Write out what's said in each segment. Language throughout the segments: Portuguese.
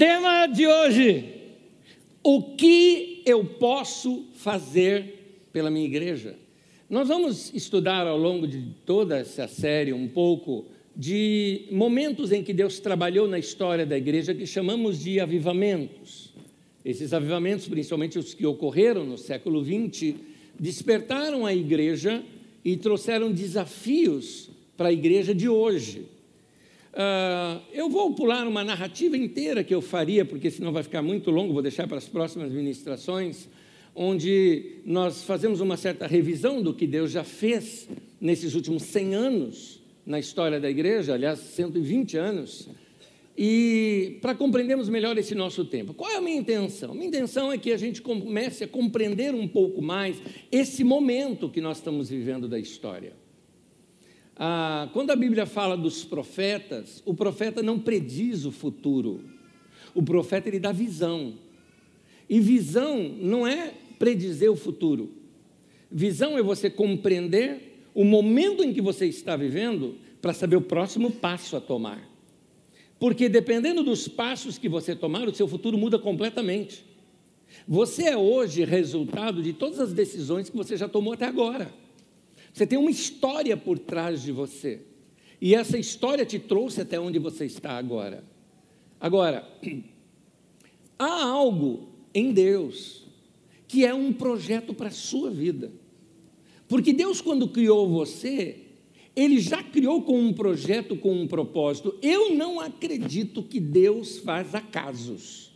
Tema de hoje: o que eu posso fazer pela minha igreja? Nós vamos estudar ao longo de toda essa série um pouco de momentos em que Deus trabalhou na história da igreja que chamamos de avivamentos. Esses avivamentos, principalmente os que ocorreram no século XX, despertaram a igreja e trouxeram desafios para a igreja de hoje. Uh, eu vou pular uma narrativa inteira que eu faria, porque senão vai ficar muito longo, vou deixar para as próximas ministrações, onde nós fazemos uma certa revisão do que Deus já fez nesses últimos 100 anos na história da igreja, aliás, 120 anos, e para compreendermos melhor esse nosso tempo. Qual é a minha intenção? Minha intenção é que a gente comece a compreender um pouco mais esse momento que nós estamos vivendo da história. Ah, quando a Bíblia fala dos profetas, o profeta não prediz o futuro. O profeta ele dá visão. E visão não é predizer o futuro. Visão é você compreender o momento em que você está vivendo para saber o próximo passo a tomar. Porque dependendo dos passos que você tomar, o seu futuro muda completamente. Você é hoje resultado de todas as decisões que você já tomou até agora. Você tem uma história por trás de você. E essa história te trouxe até onde você está agora. Agora, há algo em Deus que é um projeto para a sua vida. Porque Deus, quando criou você, Ele já criou com um projeto, com um propósito. Eu não acredito que Deus faz acasos.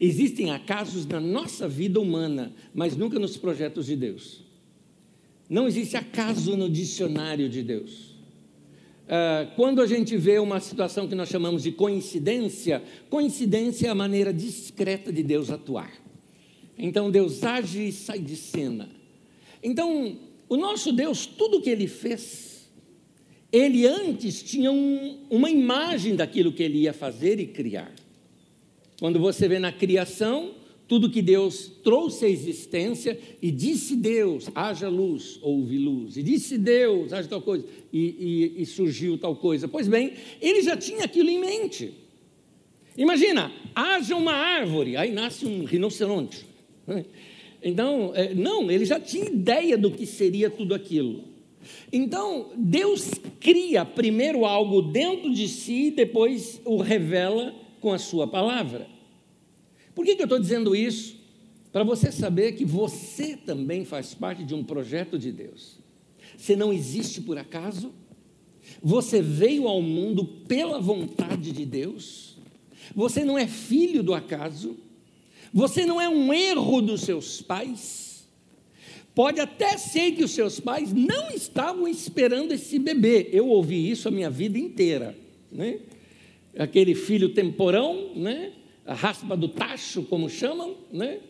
Existem acasos na nossa vida humana, mas nunca nos projetos de Deus. Não existe acaso no dicionário de Deus. Ah, quando a gente vê uma situação que nós chamamos de coincidência, coincidência é a maneira discreta de Deus atuar. Então Deus age e sai de cena. Então, o nosso Deus, tudo que ele fez, ele antes tinha um, uma imagem daquilo que ele ia fazer e criar. Quando você vê na criação, tudo que Deus trouxe à existência e disse Deus, haja luz, houve luz, e disse Deus, haja tal coisa, e, e, e surgiu tal coisa. Pois bem, ele já tinha aquilo em mente. Imagina, haja uma árvore, aí nasce um rinoceronte. Então, é, não, ele já tinha ideia do que seria tudo aquilo. Então, Deus cria primeiro algo dentro de si, depois o revela com a sua palavra. Por que, que eu estou dizendo isso? Para você saber que você também faz parte de um projeto de Deus. Você não existe por acaso, você veio ao mundo pela vontade de Deus, você não é filho do acaso, você não é um erro dos seus pais. Pode até ser que os seus pais não estavam esperando esse bebê. Eu ouvi isso a minha vida inteira. Né? Aquele filho temporão, né? A raspa do tacho, como chamam, né?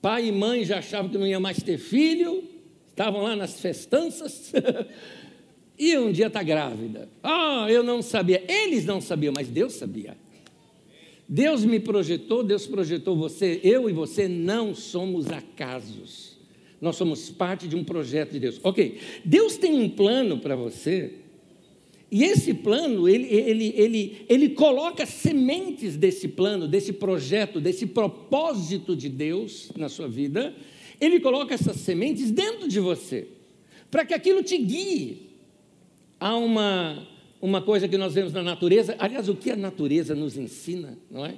Pai e mãe já achavam que não ia mais ter filho, estavam lá nas festanças, e um dia está grávida. Ah, eu não sabia. Eles não sabiam, mas Deus sabia. Deus me projetou, Deus projetou você. Eu e você não somos acasos. Nós somos parte de um projeto de Deus. Ok, Deus tem um plano para você e esse plano, ele, ele, ele, ele coloca sementes desse plano, desse projeto, desse propósito de Deus na sua vida, ele coloca essas sementes dentro de você, para que aquilo te guie. Há uma, uma coisa que nós vemos na natureza, aliás, o que a natureza nos ensina, não é?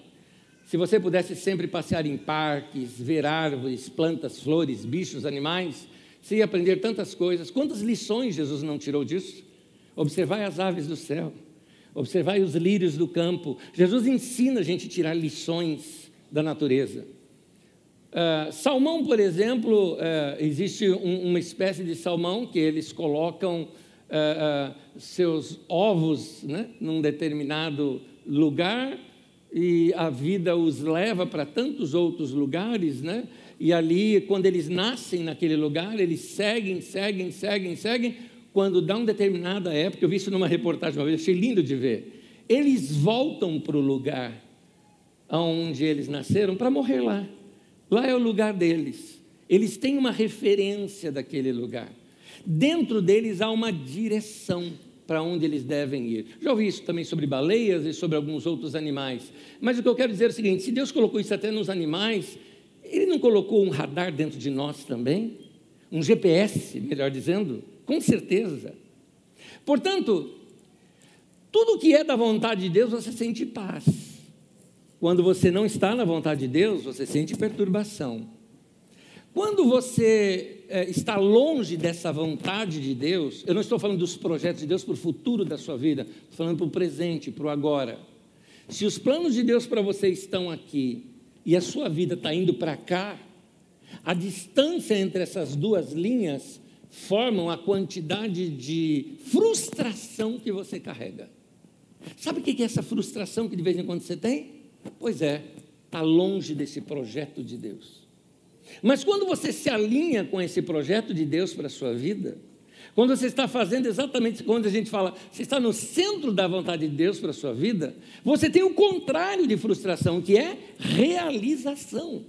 Se você pudesse sempre passear em parques, ver árvores, plantas, flores, bichos, animais, você ia aprender tantas coisas. Quantas lições Jesus não tirou disso? Observai as aves do céu, observai os lírios do campo. Jesus ensina a gente a tirar lições da natureza. Uh, salmão, por exemplo, uh, existe um, uma espécie de salmão que eles colocam uh, seus ovos né, num determinado lugar e a vida os leva para tantos outros lugares, né? E ali, quando eles nascem naquele lugar, eles seguem, seguem, seguem, seguem, quando dá uma determinada época, eu vi isso numa reportagem uma vez, achei lindo de ver. Eles voltam para o lugar onde eles nasceram para morrer lá. Lá é o lugar deles. Eles têm uma referência daquele lugar. Dentro deles há uma direção. para onde eles devem ir. Já ouvi isso também sobre baleias e sobre alguns outros animais. Mas o que eu quero dizer é o seguinte: se Deus colocou isso até nos animais, Ele não colocou um radar dentro de nós também? Um GPS, melhor dizendo? Com certeza. Portanto, tudo que é da vontade de Deus, você sente paz. Quando você não está na vontade de Deus, você sente perturbação. Quando você é, está longe dessa vontade de Deus, eu não estou falando dos projetos de Deus para o futuro da sua vida, estou falando para o presente, para o agora. Se os planos de Deus para você estão aqui e a sua vida está indo para cá, a distância entre essas duas linhas formam a quantidade de frustração que você carrega. Sabe o que é essa frustração que de vez em quando você tem? Pois é, está longe desse projeto de Deus. Mas quando você se alinha com esse projeto de Deus para a sua vida, quando você está fazendo exatamente quando a gente fala, você está no centro da vontade de Deus para a sua vida, você tem o contrário de frustração, que é realização.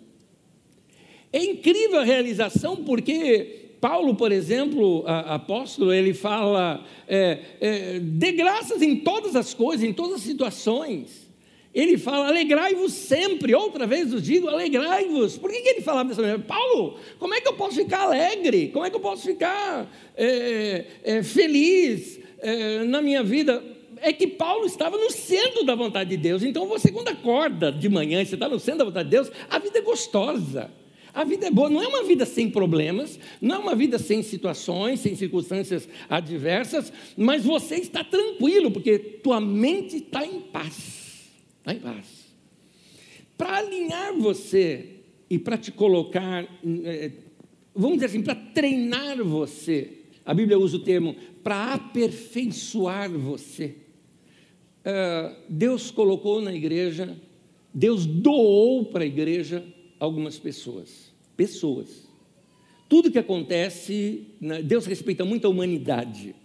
É incrível a realização porque Paulo, por exemplo, a, apóstolo, ele fala: é, é, dê graças em todas as coisas, em todas as situações. Ele fala: alegrai-vos sempre. Outra vez eu digo: alegrai-vos. Por que, que ele falava dessa maneira? Paulo, como é que eu posso ficar alegre? Como é que eu posso ficar é, é, feliz é, na minha vida? É que Paulo estava no centro da vontade de Deus. Então você, quando acorda de manhã e você está no centro da vontade de Deus, a vida é gostosa. A vida é boa, não é uma vida sem problemas, não é uma vida sem situações, sem circunstâncias adversas, mas você está tranquilo, porque tua mente está em paz. Está em paz. Para alinhar você e para te colocar, é, vamos dizer assim, para treinar você, a Bíblia usa o termo para aperfeiçoar você. É, Deus colocou na igreja, Deus doou para a igreja algumas pessoas. Pessoas. Tudo que acontece, né, Deus respeita muito a humanidade.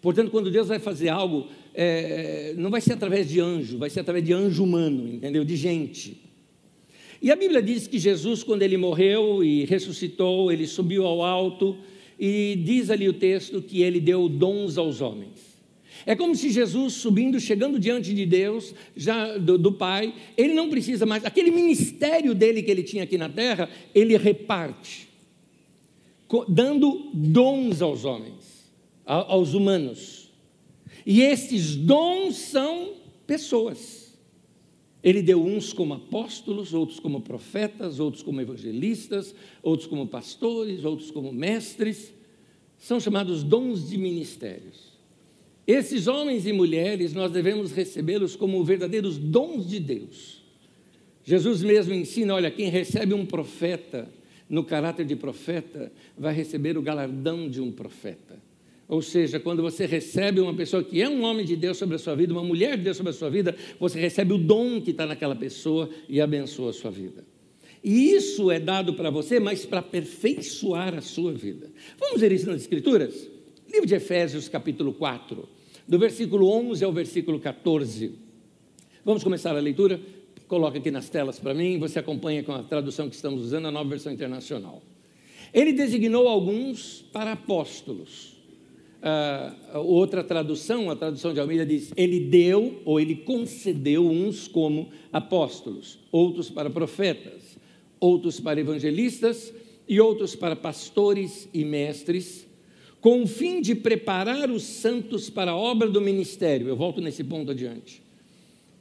Portanto, quando Deus vai fazer algo, é, não vai ser através de anjo, vai ser através de anjo humano, entendeu? De gente. E a Bíblia diz que Jesus, quando ele morreu e ressuscitou, ele subiu ao alto, e diz ali o texto que ele deu dons aos homens. É como se Jesus subindo, chegando diante de Deus, já do, do, Pai, ele não precisa mais, aquele ministério dele que ele tinha aqui na terra, ele reparte, dando dons aos homens, aos humanos. E esses dons são pessoas. Ele deu uns como apóstolos, outros como profetas, outros como evangelistas, outros como pastores, outros como mestres. São chamados dons de ministérios. Esses homens e mulheres, nós devemos recebê-los como verdadeiros dons de Deus. Jesus mesmo ensina: olha, quem recebe um profeta no caráter de profeta, vai receber o galardão de um profeta. Ou seja, quando você recebe uma pessoa que é um homem de Deus sobre a sua vida, uma mulher de Deus sobre a sua vida, você recebe o dom que está naquela pessoa e abençoa a sua vida. E isso é dado para você, mas para aperfeiçoar a sua vida. Vamos ver isso nas Escrituras? Livro de Efésios, capítulo 4, do versículo 11 ao versículo 14. Vamos começar a leitura? Coloca aqui nas telas para mim, você acompanha com a tradução que estamos usando, a nova versão internacional. Ele designou alguns para apóstolos. Uh, outra tradução, a tradução de Almeida diz: Ele deu ou ele concedeu uns como apóstolos, outros para profetas, outros para evangelistas e outros para pastores e mestres com o fim de preparar os santos para a obra do ministério. Eu volto nesse ponto adiante.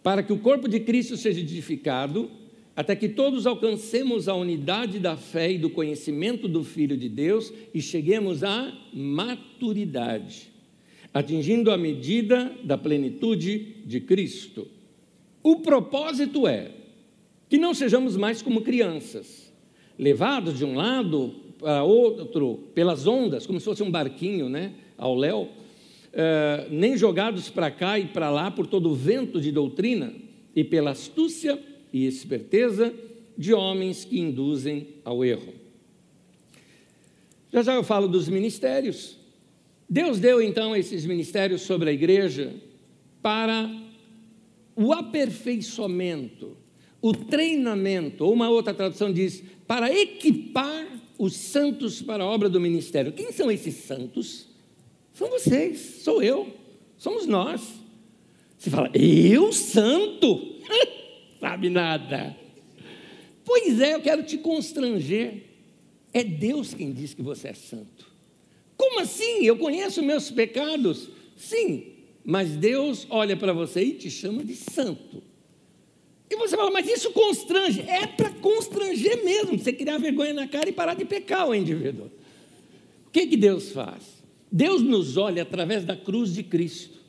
Para que o corpo de Cristo seja edificado, até que todos alcancemos a unidade da fé e do conhecimento do Filho de Deus e cheguemos à maturidade, atingindo a medida da plenitude de Cristo. O propósito é que não sejamos mais como crianças, levados de um lado para outro pelas ondas, como se fosse um barquinho, né, ao léu, é, nem jogados para cá e para lá por todo o vento de doutrina e pela astúcia e esperteza de homens que induzem ao erro. Já já eu falo dos ministérios. Deus deu então esses ministérios sobre a igreja para o aperfeiçoamento, o treinamento, ou uma outra tradução diz, para equipar os santos para a obra do ministério. Quem são esses santos? São vocês, sou eu. Somos nós. Você fala, eu santo? Sabe nada. Pois é, eu quero te constranger. É Deus quem diz que você é santo. Como assim? Eu conheço meus pecados? Sim, mas Deus olha para você e te chama de santo. E você fala, mas isso constrange. É para constranger mesmo, você criar vergonha na cara e parar de pecar o indivíduo. O que, que Deus faz? Deus nos olha através da cruz de Cristo.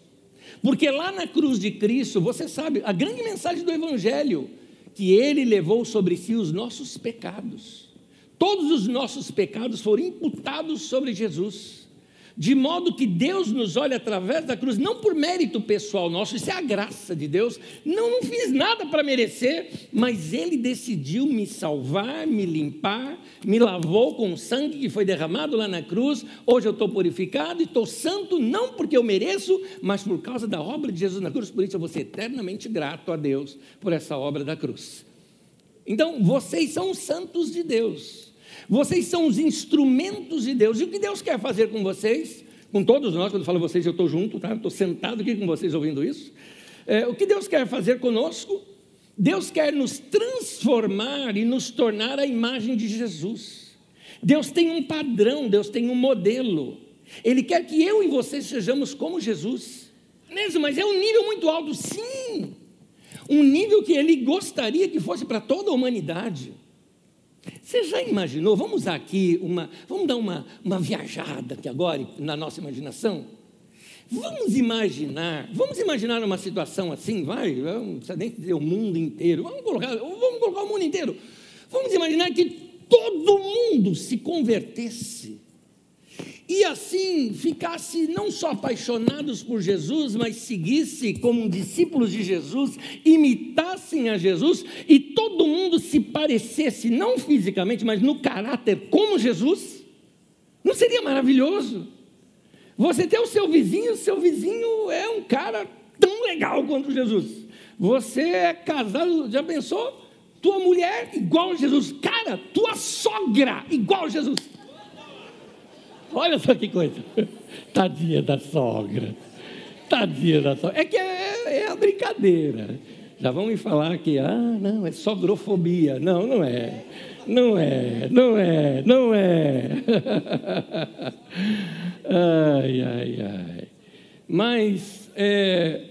Porque lá na cruz de Cristo, você sabe, a grande mensagem do Evangelho, que Ele levou sobre si os nossos pecados. Todos os nossos pecados foram imputados sobre Jesus de modo que Deus nos olha através da cruz, não por mérito pessoal nosso, isso é a graça de Deus. Não, não fiz nada para merecer, mas Ele decidiu me salvar, me limpar, me lavou com o sangue que foi derramado lá na cruz. Hoje eu estou purificado e estou santo, não porque eu mereço, mas por causa da obra de Jesus na cruz. Por isso eu vou ser eternamente grato a Deus por essa obra da cruz. Então, vocês são os santos de Deus. Vocês são os instrumentos de Deus. E o que Deus quer fazer com vocês? Com todos nós, quando eu falo vocês, eu estou junto, tá? Estou sentado aqui com vocês ouvindo isso. É, o que Deus quer fazer conosco? Deus quer nos transformar e nos tornar a imagem de Jesus. Deus tem um padrão, Deus tem um modelo. Ele quer que eu e você sejamos como Jesus. Mesmo, mas é um nível muito alto, sim. Um nível que ele gostaria que fosse para toda a humanidade. Você já imaginou? Vamos usar aqui uma, vamos dar uma, uma viajada aqui agora na nossa imaginação. Vamos imaginar, vamos imaginar uma situação assim, vai, não precisa nem dizer o mundo inteiro, vamos colocar, vamos colocar o mundo inteiro. Vamos imaginar que todo mundo se convertesse e assim ficasse não só apaixonados por Jesus, mas seguisse como discípulos de Jesus, imitassem a Jesus e todo mundo se parecesse, não fisicamente, mas no caráter como Jesus, não seria maravilhoso? Você tem o seu vizinho, seu vizinho é um cara tão legal quanto Jesus. Você é casado, já pensou? Tua mulher igual a Jesus. Cara, tua sogra igual a Jesus. Olha só que coisa. Tadinha da sogra. Tadinha da sogra. É que é, é a brincadeira. Já vão me falar que, ah, não, é sogrofobia. Não, não é. Não é, não é, não é. ai, ai, ai. Mas é,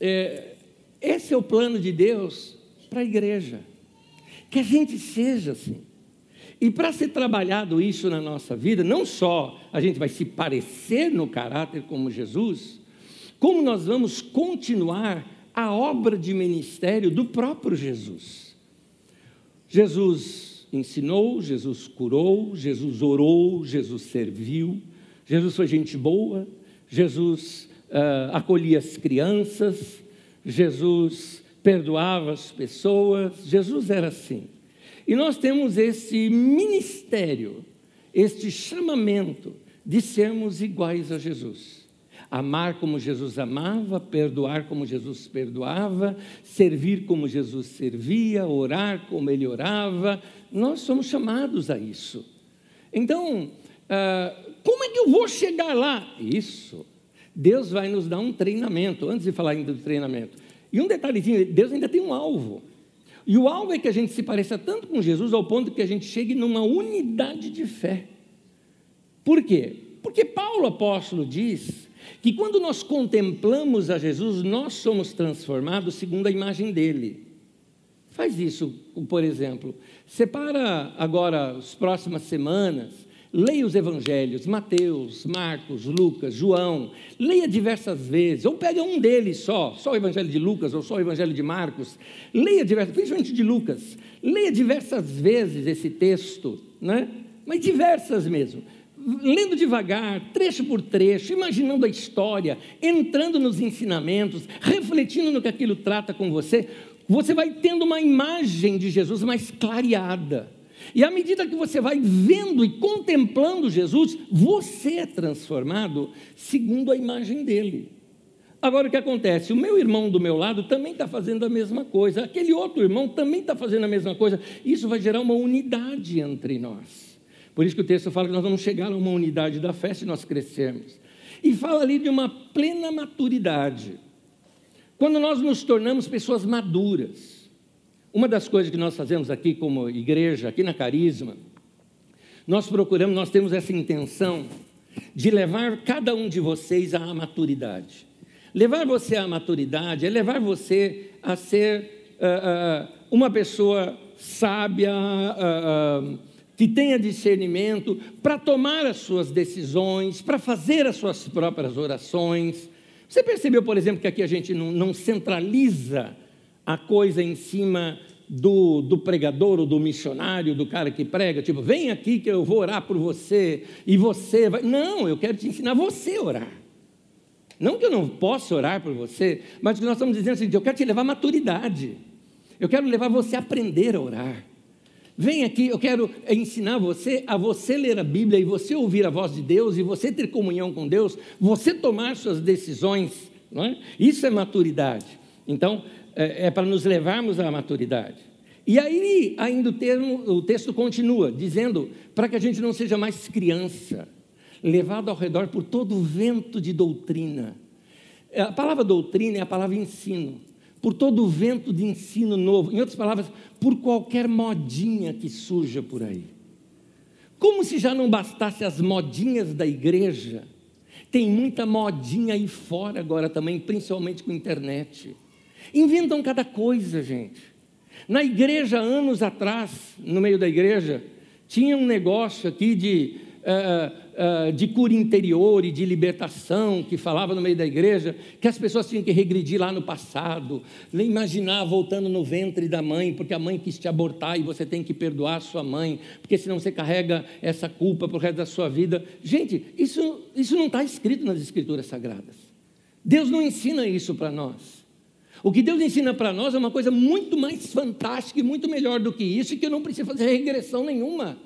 é, esse é o plano de Deus para a igreja. Que a gente seja assim. E para ser trabalhado isso na nossa vida, não só a gente vai se parecer no caráter como Jesus, como nós vamos continuar a obra de ministério do próprio Jesus. Jesus ensinou, Jesus curou, Jesus orou, Jesus serviu, Jesus foi gente boa, Jesus uh, acolhia as crianças, Jesus perdoava as pessoas, Jesus era assim. E nós temos esse ministério, este chamamento de sermos iguais a Jesus. Amar como Jesus amava, perdoar como Jesus perdoava, servir como Jesus servia, orar como ele orava. Nós somos chamados a isso. Então, ah, como é que eu vou chegar lá? Isso. Deus vai nos dar um treinamento, antes de falar ainda do treinamento. E um detalhezinho: Deus ainda tem um alvo. E o alvo é que a gente se pareça tanto com Jesus ao ponto que a gente chegue numa unidade de fé. Por quê? Porque Paulo apóstolo diz que quando nós contemplamos a Jesus, nós somos transformados segundo a imagem dele. Faz isso, por exemplo. Separa agora as próximas semanas Leia os evangelhos, Mateus, Marcos, Lucas, João, leia diversas vezes, ou pega um deles só, só o evangelho de Lucas ou só o evangelho de Marcos, leia diversas, principalmente de Lucas, leia diversas vezes esse texto, né? mas diversas mesmo, lendo devagar, trecho por trecho, imaginando a história, entrando nos ensinamentos, refletindo no que aquilo trata com você, você vai tendo uma imagem de Jesus mais clareada. E à medida que você vai vendo e contemplando Jesus, você é transformado segundo a imagem dele. Agora o que acontece? O meu irmão do meu lado também está fazendo a mesma coisa, aquele outro irmão também está fazendo a mesma coisa. Isso vai gerar uma unidade entre nós. Por isso que o texto fala que nós vamos chegar a uma unidade da fé se nós crescermos. e fala ali de uma plena maturidade. Quando nós nos tornamos pessoas maduras, uma das coisas que nós fazemos aqui como igreja, aqui na Carisma, nós procuramos, nós temos essa intenção de levar cada um de vocês à maturidade. Levar você à maturidade é levar você a ser uh, uh, uma pessoa sábia, uh, que tenha discernimento para tomar as suas decisões, para fazer as suas próprias orações. Você percebeu, por exemplo, que aqui a gente não, não centraliza a coisa em cima do, do, pregador ou do missionário, do cara que prega, tipo, vem aqui que eu vou orar por você e você vai. Não, eu quero te ensinar você a orar. Não que eu não possa orar por você, mas que nós estamos dizendo assim, eu quero te levar à maturidade. Eu quero levar você a aprender a orar. Vem aqui, eu quero ensinar você a você ler a Bíblia e você ouvir a voz de Deus e você ter comunhão com Deus, você tomar suas decisões. Não é? Isso é maturidade. Então, é, é para nos levarmos à maturidade. E aí, ainda o, termo, o texto continua, dizendo para que a gente não seja mais criança, levado ao redor por todo o vento de doutrina. A palavra doutrina é a palavra ensino por todo o vento de ensino novo, em outras palavras, por qualquer modinha que surja por aí. Como se já não bastasse as modinhas da igreja, tem muita modinha aí fora agora também, principalmente com a internet. Inventam cada coisa, gente. Na igreja, anos atrás, no meio da igreja, tinha um negócio aqui de uh, uh, de cura interior e de libertação, que falava no meio da igreja, que as pessoas tinham que regredir lá no passado, imaginar voltando no ventre da mãe, porque a mãe quis te abortar e você tem que perdoar a sua mãe, porque senão você carrega essa culpa para o resto da sua vida. Gente, isso, isso não está escrito nas Escrituras Sagradas. Deus não ensina isso para nós. O que Deus ensina para nós é uma coisa muito mais fantástica e muito melhor do que isso, e que eu não preciso fazer regressão nenhuma.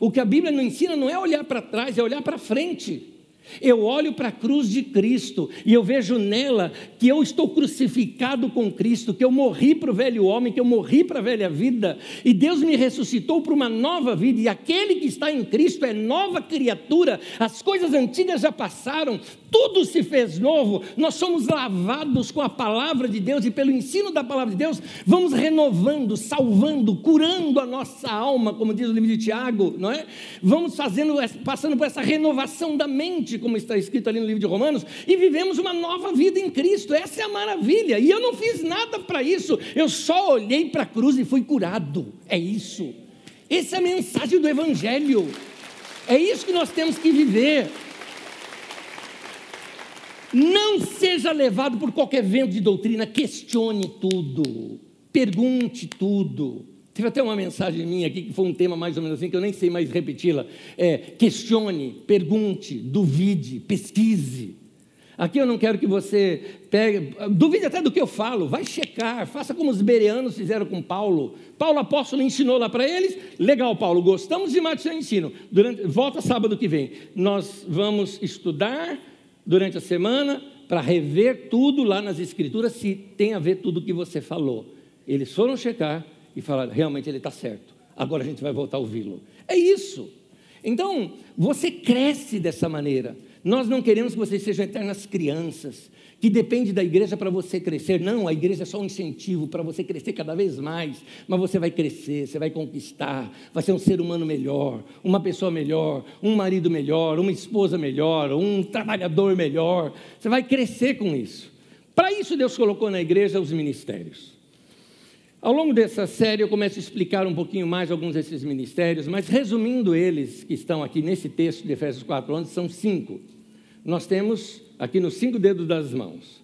O que a Bíblia não ensina não é olhar para trás, é olhar para frente. Eu olho para a cruz de Cristo e eu vejo nela que eu estou crucificado com Cristo, que eu morri para o velho homem, que eu morri para a velha vida, e Deus me ressuscitou para uma nova vida, e aquele que está em Cristo é nova criatura, as coisas antigas já passaram, tudo se fez novo, nós somos lavados com a palavra de Deus e pelo ensino da palavra de Deus, vamos renovando, salvando, curando a nossa alma, como diz o livro de Tiago, não é? Vamos fazendo, passando por essa renovação da mente, como está escrito ali no livro de Romanos, e vivemos uma nova vida em Cristo, essa é a maravilha, e eu não fiz nada para isso, eu só olhei para a cruz e fui curado, é isso, essa é a mensagem do Evangelho, é isso que nós temos que viver. Não seja levado por qualquer vento de doutrina, questione tudo, pergunte tudo. Teve até uma mensagem minha aqui que foi um tema mais ou menos assim, que eu nem sei mais repeti-la. É, questione, pergunte, duvide, pesquise. Aqui eu não quero que você pegue, duvide até do que eu falo, vai checar, faça como os bereanos fizeram com Paulo. Paulo apóstolo ensinou lá para eles, legal, Paulo, gostamos demais do seu ensino. Durante, volta sábado que vem, nós vamos estudar durante a semana para rever tudo lá nas escrituras, se tem a ver tudo o que você falou. Eles foram checar e falaram: realmente ele está certo, agora a gente vai voltar a ouvi-lo. É isso. Então, você cresce dessa maneira. Nós não queremos que vocês sejam eternas crianças, que depende da igreja para você crescer. Não, a igreja é só um incentivo para você crescer cada vez mais. Mas você vai crescer, você vai conquistar, vai ser um ser humano melhor, uma pessoa melhor, um marido melhor, uma esposa melhor, um trabalhador melhor. Você vai crescer com isso. Para isso, Deus colocou na igreja os ministérios. Ao longo dessa série, eu começo a explicar um pouquinho mais alguns desses ministérios, mas resumindo eles, que estão aqui nesse texto de Efésios 4, 11, são cinco. Nós temos aqui nos cinco dedos das mãos.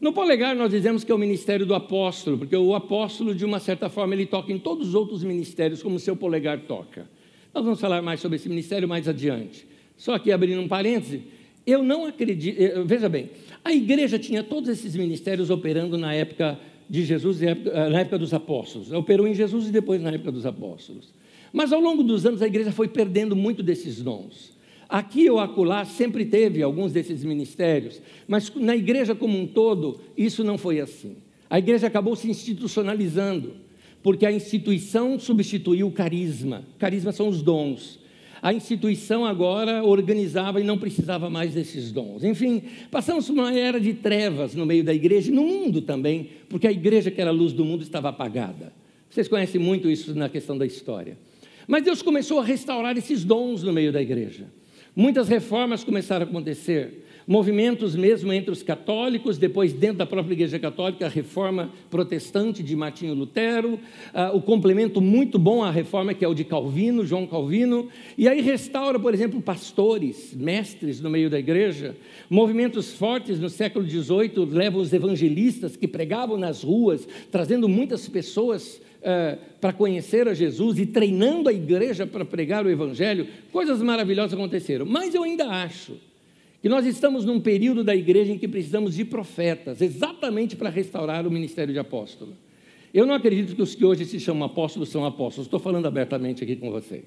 No polegar, nós dizemos que é o ministério do apóstolo, porque o apóstolo, de uma certa forma, ele toca em todos os outros ministérios, como o seu polegar toca. Nós vamos falar mais sobre esse ministério mais adiante. Só que abrindo um parêntese, eu não acredito. Eh, veja bem, a igreja tinha todos esses ministérios operando na época de Jesus, na época dos apóstolos. Operou em Jesus e depois na época dos apóstolos. Mas ao longo dos anos, a igreja foi perdendo muito desses dons. Aqui ou acolá sempre teve alguns desses ministérios, mas na igreja como um todo, isso não foi assim. A igreja acabou se institucionalizando, porque a instituição substituiu o carisma. Carisma são os dons. A instituição agora organizava e não precisava mais desses dons. Enfim, passamos por uma era de trevas no meio da igreja e no mundo também, porque a igreja que era a luz do mundo estava apagada. Vocês conhecem muito isso na questão da história. Mas Deus começou a restaurar esses dons no meio da igreja. Muitas reformas começaram a acontecer movimentos mesmo entre os católicos, depois dentro da própria Igreja Católica, a reforma protestante de Martinho Lutero, uh, o complemento muito bom à reforma que é o de Calvino, João Calvino, e aí restaura, por exemplo, pastores, mestres no meio da igreja, movimentos fortes no século XVIII levam os evangelistas que pregavam nas ruas, trazendo muitas pessoas Uh, para conhecer a Jesus e treinando a igreja para pregar o Evangelho, coisas maravilhosas aconteceram. Mas eu ainda acho que nós estamos num período da igreja em que precisamos de profetas, exatamente para restaurar o ministério de apóstolo. Eu não acredito que os que hoje se chamam apóstolos são apóstolos, estou falando abertamente aqui com vocês.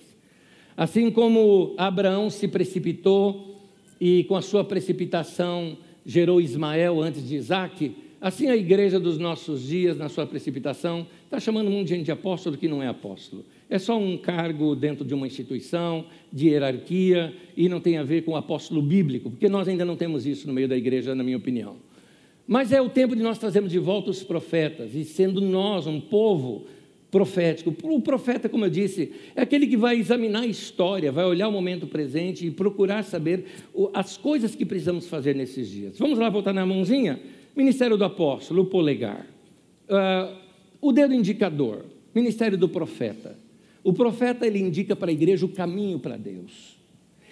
Assim como Abraão se precipitou e com a sua precipitação gerou Ismael antes de Isaac, assim a igreja dos nossos dias, na sua precipitação, está chamando um monte de gente de apóstolo que não é apóstolo. É só um cargo dentro de uma instituição, de hierarquia, e não tem a ver com o apóstolo bíblico, porque nós ainda não temos isso no meio da igreja, na minha opinião. Mas é o tempo de nós trazermos de volta os profetas, e sendo nós um povo profético. O profeta, como eu disse, é aquele que vai examinar a história, vai olhar o momento presente e procurar saber as coisas que precisamos fazer nesses dias. Vamos lá voltar na mãozinha? Ministério do apóstolo, o polegar. Uh, o dedo indicador, ministério do profeta. O profeta ele indica para a igreja o caminho para Deus.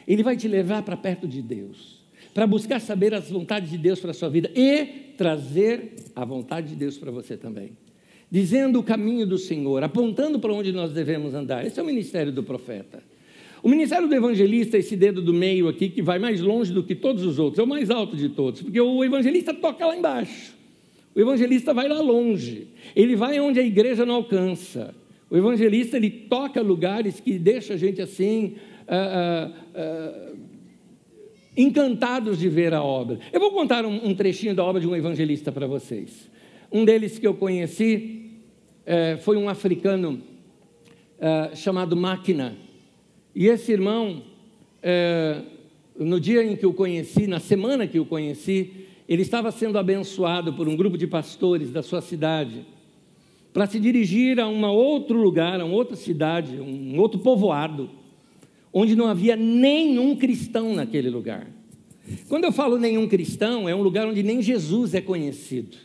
Ele vai te levar para perto de Deus, para buscar saber as vontades de Deus para a sua vida e trazer a vontade de Deus para você também. Dizendo o caminho do Senhor, apontando para onde nós devemos andar. Esse é o ministério do profeta. O ministério do evangelista, esse dedo do meio aqui, que vai mais longe do que todos os outros, é o mais alto de todos, porque o evangelista toca lá embaixo. O evangelista vai lá longe, ele vai onde a igreja não alcança. O evangelista ele toca lugares que deixa a gente assim uh, uh, uh, encantados de ver a obra. Eu vou contar um, um, trechinho da obra de um evangelista para vocês. Um deles que eu conheci eh, foi um africano chamado Máquina. E esse irmão, eh, no dia em que o conheci, na semana que o conheci, ele estava sendo abençoado por um grupo de pastores da sua cidade para se dirigir a um outro lugar, a uma outra cidade, um outro povoado, onde não havia nenhum cristão naquele lugar. Quando eu falo nenhum cristão, é um lugar onde nem Jesus é conhecido.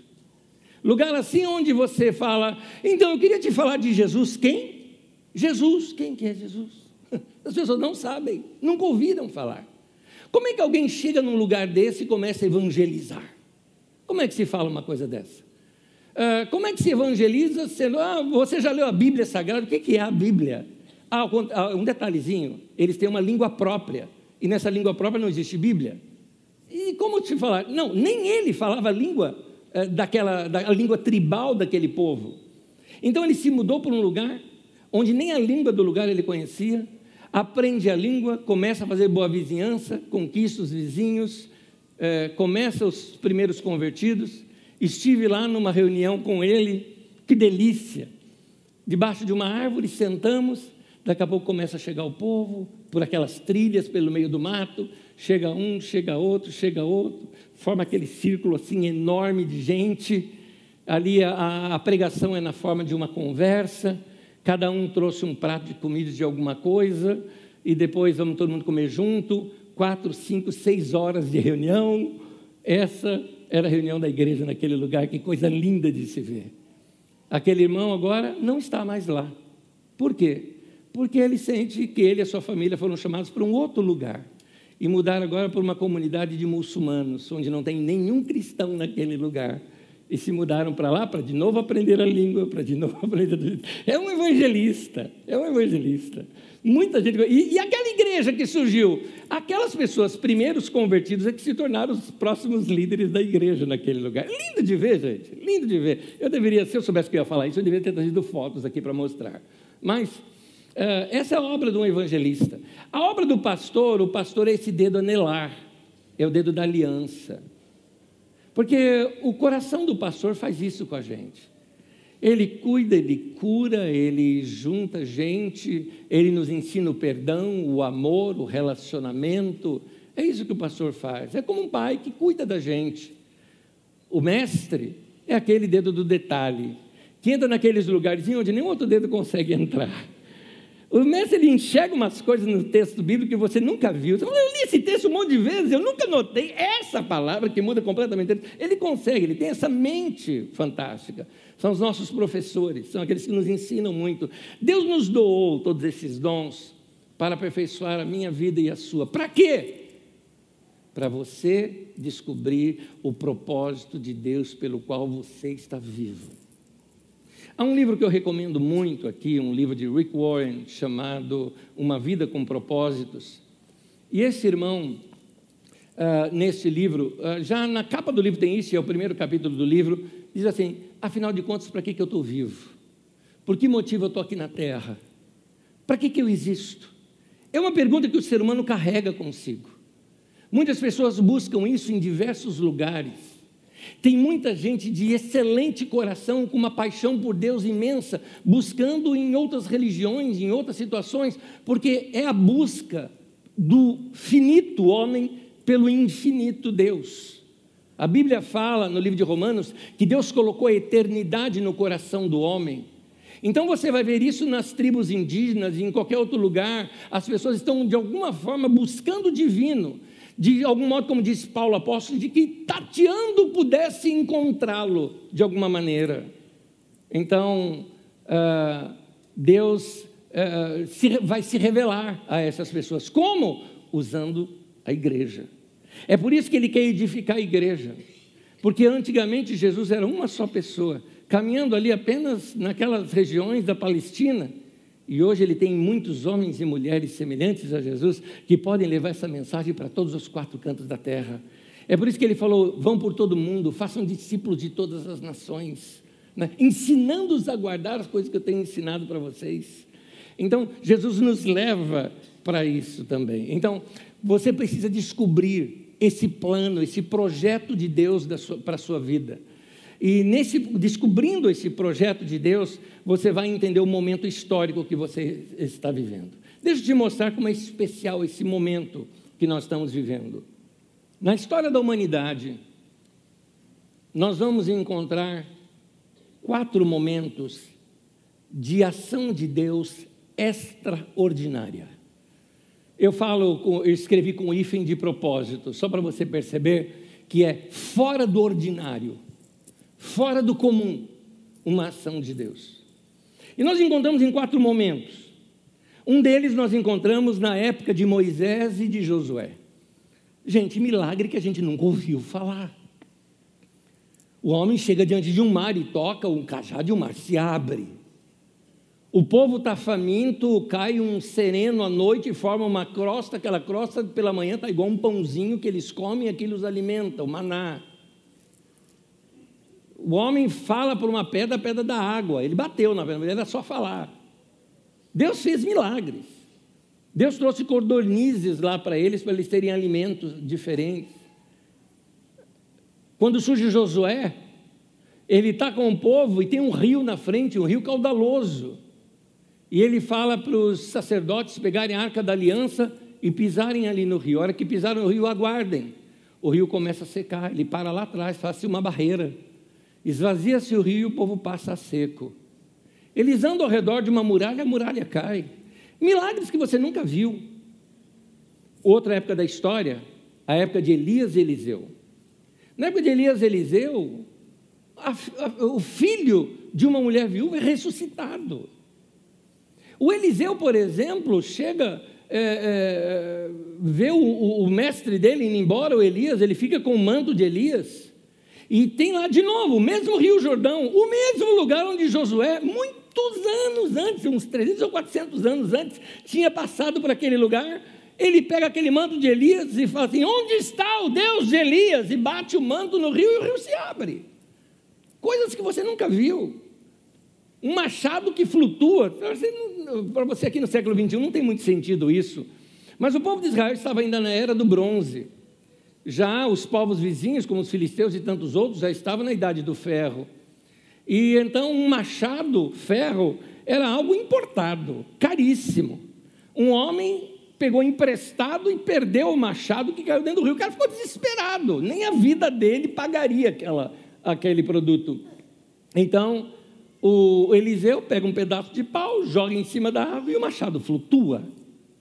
Lugar assim onde você fala, então eu queria te falar de Jesus, quem? Jesus, quem que é Jesus? As pessoas não sabem, nunca ouviram falar. Como é que alguém chega num lugar desse e começa a evangelizar? Como é que se fala uma coisa dessa? Ah, como é que se evangeliza ah, você já leu a Bíblia Sagrada? O que é a Bíblia? Ah, ah, um detalhezinho, eles têm uma língua própria, e nessa língua própria não existe Bíblia. E como te falar? Não, nem ele falava a língua eh, daquela, da, língua tribal daquele povo. Então ele se mudou para um lugar onde nem a língua do lugar ele conhecia, aprende a língua, começa a fazer boa vizinhança, conquista os vizinhos, eh, começa os primeiros convertidos, Estive lá numa reunião com ele, que delícia. Debaixo de uma árvore, sentamos, daqui a pouco começa a chegar o povo, por aquelas trilhas pelo meio do mato, chega um, chega outro, chega outro, forma aquele círculo assim enorme de gente. Ali a, a pregação é na forma de uma conversa, cada um trouxe um prato de comida de alguma coisa, e depois vamos todo mundo comer junto, quatro, cinco, seis horas de reunião. Essa era a reunião da igreja naquele lugar, que coisa linda de se ver. Aquele irmão agora não está mais lá. Por quê? Porque ele sente que ele e a sua família foram chamados para um outro lugar e mudaram agora para uma comunidade de muçulmanos, onde não tem nenhum cristão naquele lugar. E se mudaram para lá para de novo aprender a língua, para de novo aprender. É um evangelista, é um evangelista. Muita gente. E, e, aquela igreja que surgiu? Aquelas pessoas, primeiros convertidos, é que se tornaram os próximos líderes da igreja naquele lugar. Lindo de ver, gente. Lindo de ver. Eu deveria, se eu soubesse que eu ia falar isso, eu deveria ter trazido fotos aqui para mostrar. Mas uh, essa é a obra de um evangelista. A obra do pastor, o pastor é esse dedo anelar, é o dedo da aliança. Porque o coração do pastor faz isso com a gente. Ele cuida, ele cura, ele junta gente, ele nos ensina o perdão, o amor, o relacionamento. É isso que o pastor faz. É como um pai que cuida da gente. O mestre é aquele dedo do detalhe, que entra naqueles lugares onde nenhum outro dedo consegue entrar. O mestre ele enxerga umas coisas no texto bíblico que você nunca viu. Você fala, eu li esse texto um monte de vezes, eu nunca notei essa palavra que muda completamente. Ele consegue, ele tem essa mente fantástica. São os nossos professores, são aqueles que nos ensinam muito. Deus nos doou todos esses dons para aperfeiçoar a minha vida e a sua. Para quê? Para você descobrir o propósito de Deus pelo qual você está vivo. Há um livro que eu recomendo muito aqui, um livro de Rick Warren, chamado Uma Vida com Propósitos. E esse irmão, uh, nesse livro, uh, já na capa do livro tem isso, é o primeiro capítulo do livro, diz assim: afinal de contas, para que, que eu estou vivo? Por que motivo eu estou aqui na Terra? Para que, que eu existo? É uma pergunta que o ser humano carrega consigo. Muitas pessoas buscam isso em diversos lugares. Tem muita gente de excelente coração, com uma paixão por Deus imensa, buscando em outras religiões, em outras situações, porque é a busca do finito homem pelo infinito Deus. A Bíblia fala no livro de Romanos que Deus colocou a eternidade no coração do homem. Então você vai ver isso nas tribos indígenas e em qualquer outro lugar. As pessoas estão de alguma forma buscando o divino de algum modo, como disse Paulo apóstolo, de que tateando pudesse encontrá-lo de alguma maneira. Então, uh, Deus uh, se, vai se revelar a essas pessoas. Como? Usando a igreja. É por isso que ele quer edificar a igreja. Porque antigamente Jesus era uma só pessoa, caminhando ali apenas naquelas regiões da Palestina e hoje ele tem muitos homens e mulheres semelhantes a Jesus que podem levar essa mensagem para todos os quatro cantos da terra. É por isso que ele falou: vão por todo mundo, façam discípulos de todas as nações, né? ensinando-os a guardar as coisas que eu tenho ensinado para vocês. Então, Jesus nos leva para isso também. Então, você precisa descobrir esse plano, esse projeto de Deus para a sua vida. E nesse, descobrindo esse projeto de Deus, você vai entender o momento histórico que você está vivendo. Deixa eu te mostrar como é especial esse momento que nós estamos vivendo. Na história da humanidade, nós vamos encontrar quatro momentos de ação de Deus extraordinária. Eu falo, eu escrevi com hífen de propósito, só para você perceber que é fora do ordinário fora do comum, uma ação de Deus. E nós encontramos em quatro momentos. Um deles nós encontramos na época de Moisés e de Josué. Gente, milagre que a gente nunca ouviu falar. O homem chega diante de um mar e toca um cajado e o mar se abre. O povo está faminto, cai um sereno à noite e forma uma crosta, aquela crosta pela manhã está igual um pãozinho que eles comem e aquilo os alimenta, o maná. O homem fala por uma pedra, a pedra da água. Ele bateu na pedra, era só falar. Deus fez milagres. Deus trouxe cordonizes lá para eles, para eles terem alimentos diferentes. Quando surge Josué, ele está com o povo e tem um rio na frente, um rio caudaloso. E ele fala para os sacerdotes pegarem a arca da aliança e pisarem ali no rio. A hora que pisaram no rio, aguardem. O rio começa a secar, ele para lá atrás, faz uma barreira. Esvazia-se o rio e o povo passa a seco. Eles andam ao redor de uma muralha, a muralha cai. Milagres que você nunca viu. Outra época da história, a época de Elias e Eliseu. Na época de Elias e Eliseu, a, a, o filho de uma mulher viúva é ressuscitado. O Eliseu, por exemplo, chega, é, é, vê o, o, mestre dele indo embora, o Elias, ele fica com o manto de Elias. E tem lá de novo, o mesmo Rio Jordão, o mesmo lugar onde Josué, muitos anos antes, uns 300 ou 400 anos antes, tinha passado por aquele lugar. Ele pega aquele manto de Elias e fala assim: Onde está o Deus de Elias? E bate o manto no rio e o rio se abre. Coisas que você nunca viu. Um machado que flutua. Para você aqui no século XXI não tem muito sentido isso. Mas o povo de Israel estava ainda na era do bronze. Já os povos vizinhos, como os filisteus e tantos outros, já estavam na idade do ferro. E então um machado, ferro, era algo importado, caríssimo. Um homem pegou emprestado e perdeu o machado que caiu dentro do rio. O cara ficou desesperado, nem a vida dele pagaria aquela, aquele produto. Então, o Eliseu pega um pedaço de pau, joga em cima da árvore e o machado flutua.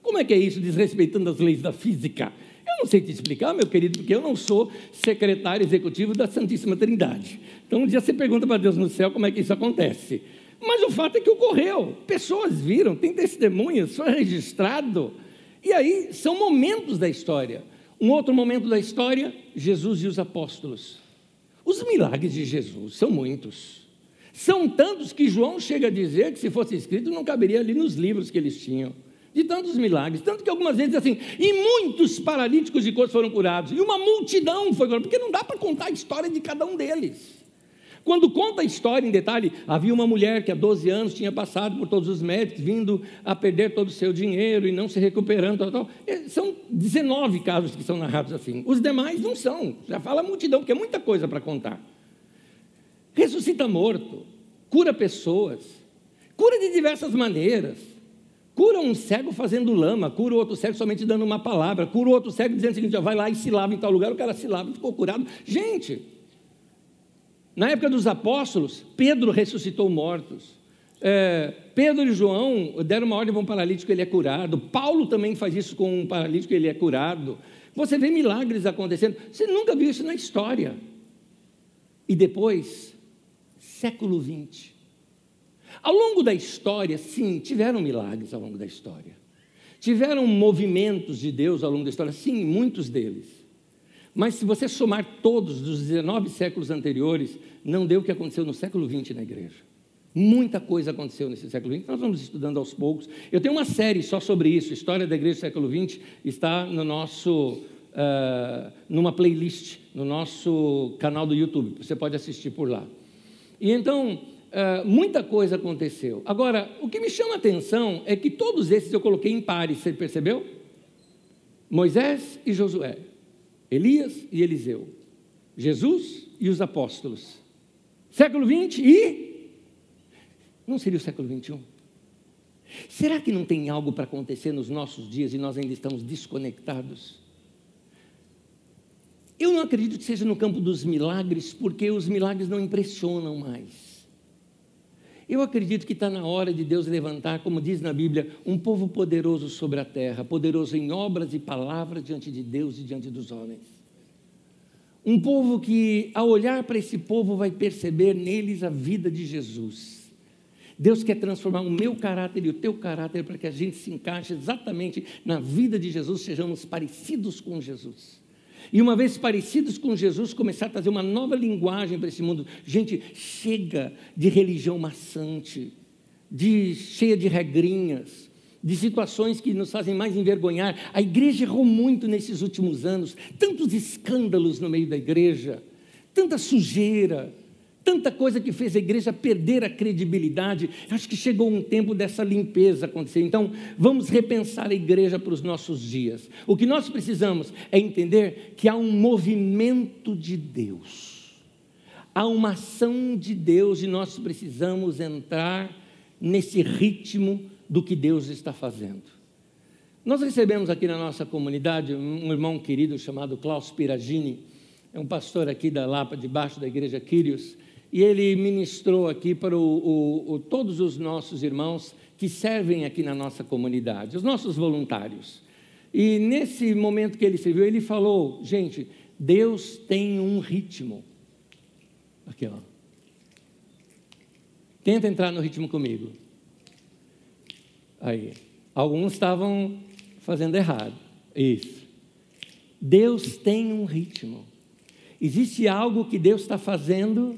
Como é que é isso, desrespeitando as leis da física? Eu não sei te explicar, meu querido, porque eu não sou secretário executivo da Santíssima Trindade. Então, um dia você pergunta para Deus no céu como é que isso acontece. Mas o fato é que ocorreu. Pessoas viram, tem testemunhas, foi registrado. E aí são momentos da história. Um outro momento da história, Jesus e os apóstolos. Os milagres de Jesus são muitos. São tantos que João chega a dizer que se fosse escrito não caberia ali nos livros que eles tinham. De tantos milagres, tanto que algumas vezes assim, e muitos paralíticos de cor foram curados, e uma multidão foi curada, porque não dá para contar a história de cada um deles. Quando conta a história em detalhe, havia uma mulher que há 12 anos tinha passado por todos os médicos, vindo a perder todo o seu dinheiro e não se recuperando. Tal, tal. É, são 19 casos que são narrados assim. Os demais não são. Já fala a multidão, porque é muita coisa para contar. Ressuscita morto, cura pessoas, cura de diversas maneiras. Cura um cego fazendo lama, cura outro cego somente dando uma palavra, cura outro cego dizendo o seguinte: vai lá e se lava em tal lugar, o cara se lava e ficou curado. Gente, na época dos apóstolos, Pedro ressuscitou mortos. É, Pedro e João deram uma ordem para um paralítico, ele é curado. Paulo também faz isso com um paralítico, ele é curado. Você vê milagres acontecendo. Você nunca viu isso na história. E depois, século XX. Ao longo da história, sim, tiveram milagres ao longo da história. Tiveram movimentos de Deus ao longo da história, sim, muitos deles. Mas se você somar todos dos 19 séculos anteriores, não deu o que aconteceu no século XX na igreja. Muita coisa aconteceu nesse século XX, nós vamos estudando aos poucos. Eu tenho uma série só sobre isso, História da Igreja do século XX, está no nosso, uh, numa playlist, no nosso canal do YouTube, você pode assistir por lá. E então, uh, muita coisa aconteceu. Agora, o que me chama a atenção é que todos esses eu coloquei em pares, você percebeu? Moisés e Josué. Elias e Eliseu, Jesus e os apóstolos. Século 20 e. Não seria o século 21? Será que não tem algo para acontecer nos nossos dias e nós ainda estamos desconectados? Eu não acredito que seja no campo dos milagres, porque os milagres não impressionam mais. Eu acredito que está na hora de Deus levantar, como diz na Bíblia, um povo poderoso sobre a terra, poderoso em obras e palavras diante de Deus e diante dos homens. Um povo que, ao olhar para esse povo, vai perceber neles a vida de Jesus. Deus quer transformar o meu caráter e o teu caráter para que a gente se encaixe exatamente na vida de Jesus, sejamos parecidos com Jesus. E uma vez parecidos com Jesus, começar a trazer uma nova linguagem para esse mundo. Gente, chega de religião maçante, de, cheia de regrinhas, de situações que nos fazem mais envergonhar. A igreja errou muito nesses últimos anos, tantos escândalos no meio da igreja, tanta sujeira, tanta coisa que fez a igreja perder a credibilidade. Acho que chegou um tempo dessa limpeza acontecer. Então, vamos repensar a igreja para os nossos dias. O que nós precisamos é entender que há um movimento de Deus, há uma ação de Deus e nós precisamos entrar nesse ritmo do que Deus está fazendo. Nós recebemos aqui na nossa comunidade um irmão querido chamado Klaus Piragini, é um pastor aqui da Lapa, debaixo da igreja Quírios, e ele ministrou aqui para o, o, o, todos os nossos irmãos que servem aqui na nossa comunidade, os nossos voluntários. E nesse momento que ele serviu, ele falou: gente, Deus tem um ritmo. Aqui, ó. Tenta entrar no ritmo comigo. Aí. Alguns estavam fazendo errado. Isso. Deus tem um ritmo. Existe algo que Deus está fazendo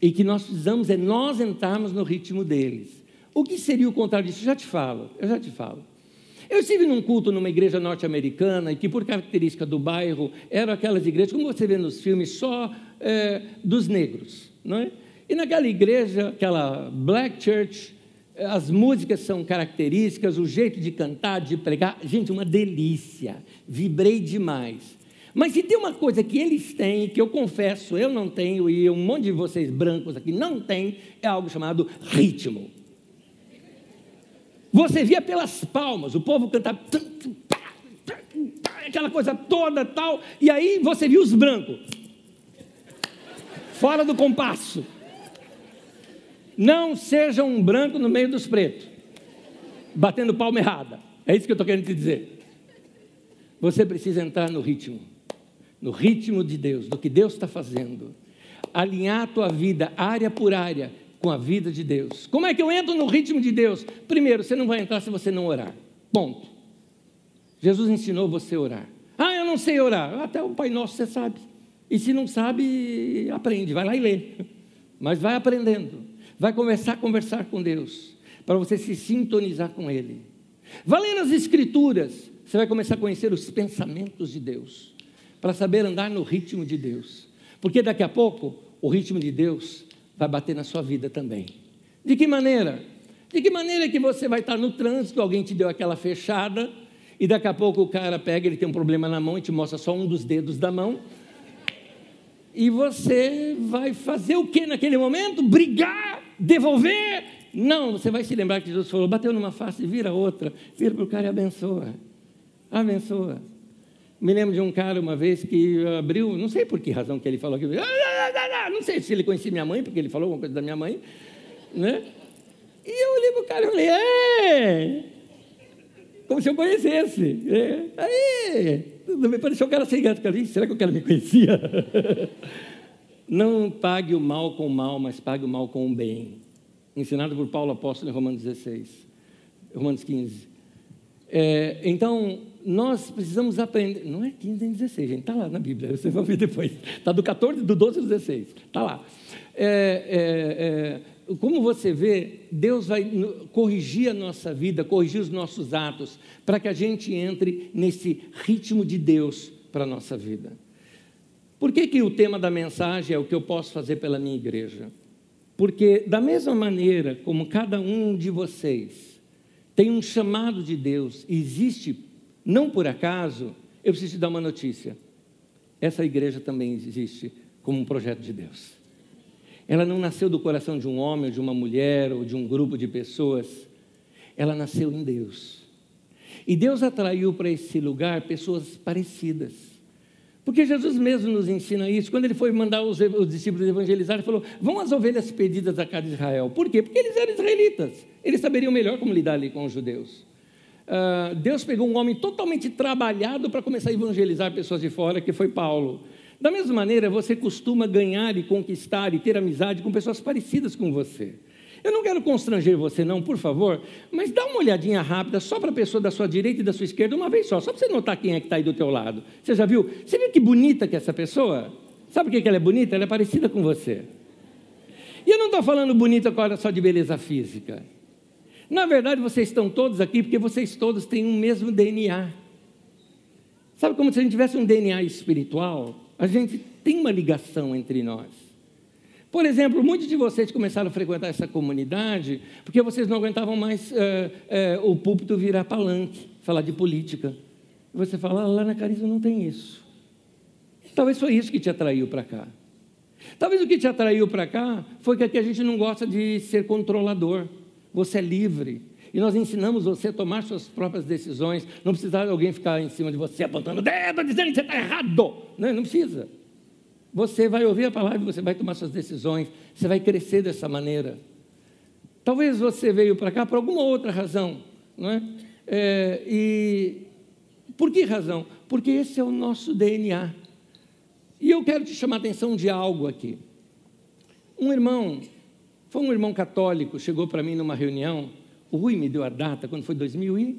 e que nós precisamos é nós entrarmos no ritmo deles. O que seria o contrário disso? Eu já te falo, eu já te falo. Eu estive num culto numa igreja norte-americana que, por característica do bairro, eram aquelas igrejas, como você vê nos filmes, só é, dos negros. Não é? E naquela igreja, aquela black church, as músicas são características, o jeito de cantar, de pregar, gente, uma delícia. Vibrei demais. Mas se tem uma coisa que eles têm, que eu confesso, eu não tenho, e um monte de vocês brancos aqui não tem, é algo chamado ritmo. Você via pelas palmas, o povo cantava aquela coisa toda tal, e aí você viu os brancos, fora do compasso. Não seja um branco no meio dos pretos, batendo palma errada. É isso que eu estou querendo te dizer. Você precisa entrar no ritmo no ritmo de Deus, do que Deus está fazendo. Alinhar a tua vida, área por área, com a vida de Deus. Como é que eu entro no ritmo de Deus? Primeiro, você não vai entrar se você não orar. Ponto. Jesus ensinou você a orar. Ah, eu não sei orar. Até o Pai Nosso você sabe. E se não sabe, aprende, vai lá e lê. Mas vai aprendendo. Vai começar a conversar com Deus, para você se sintonizar com Ele. Vai ler as Escrituras, você vai começar a conhecer os pensamentos de Deus para saber andar no ritmo de Deus. Porque daqui a pouco o ritmo de Deus vai bater na sua vida também. De que maneira? De que maneira que você vai estar no trânsito, alguém te deu aquela fechada, e daqui a pouco o cara pega, ele tem um problema na mão e te mostra só um dos dedos da mão. E você vai fazer o que naquele momento? Brigar? Devolver? Não, você vai se lembrar que Jesus falou: bateu numa face, vira outra, vira para o cara e abençoa. Abençoa. Me lembro de um cara uma vez que abriu, não sei por que razão que ele falou aquilo, não sei se ele conhecia minha mãe, porque ele falou alguma coisa da minha mãe, né? E eu olhei para o cara e falei, é, como se eu conhecesse. É, aí, pareceu um cara sem gato. Falei, será que o cara me conhecia? Não pague o mal com o mal, mas pague o mal com o bem. Ensinado por Paulo Apóstolo em Romanos 16, Romanos 15. É, então, nós precisamos aprender. Não é 15 nem 16, gente, está lá na Bíblia, vocês vão ver depois. Está do 14, do 12 ao 16. Está lá. É, é, é, como você vê, Deus vai corrigir a nossa vida, corrigir os nossos atos, para que a gente entre nesse ritmo de Deus para a nossa vida. Por que, que o tema da mensagem é o que eu posso fazer pela minha igreja? Porque, da mesma maneira como cada um de vocês tem um chamado de Deus, existe não por acaso, eu preciso te dar uma notícia. Essa igreja também existe como um projeto de Deus. Ela não nasceu do coração de um homem, ou de uma mulher, ou de um grupo de pessoas. Ela nasceu em Deus. E Deus atraiu para esse lugar pessoas parecidas. Porque Jesus mesmo nos ensina isso. Quando ele foi mandar os, os discípulos evangelizar, ele falou: Vão as ovelhas pedidas a cada Israel. Por quê? Porque eles eram israelitas. Eles saberiam melhor como lidar ali com os judeus. Uh, Deus pegou um homem totalmente trabalhado para começar a evangelizar pessoas de fora, que foi Paulo. Da mesma maneira, você costuma ganhar e conquistar e ter amizade com pessoas parecidas com você. Eu não quero constranger você, não, por favor, mas dá uma olhadinha rápida só para a pessoa da sua direita e da sua esquerda, uma vez só, só para você notar quem é que está aí do teu lado. Você já viu? Você viu que bonita que é essa pessoa? Sabe por que ela é bonita? Ela é parecida com você. E eu não estou falando bonita agora só de beleza física. Na verdade, vocês estão todos aqui porque vocês todos têm um mesmo DNA. Sabe como se a gente tivesse um DNA espiritual? A gente tem uma ligação entre nós. Por exemplo, muitos de vocês começaram a frequentar essa comunidade porque vocês não aguentavam mais é, é, o púlpito virar palanque, falar de política. E você fala, ah, lá na Carisma não tem isso. Talvez foi isso que te atraiu para cá. Talvez o que te atraiu para cá foi que aqui a gente não gosta de ser controlador. Você é livre. E nós ensinamos você a tomar suas próprias decisões. Não precisa alguém ficar em cima de você apontando o dedo, dizendo que você está errado. Não, não precisa. Você vai ouvir a palavra e você vai tomar suas decisões. Você vai crescer dessa maneira. Talvez você veio para cá por alguma outra razão. Não é? é? e por que razão? Porque esse é o nosso DNA. E eu quero te chamar a atenção de algo aqui. Um irmão foi um irmão católico, chegou para mim numa reunião, o Rui me deu a data, quando foi 2000 e...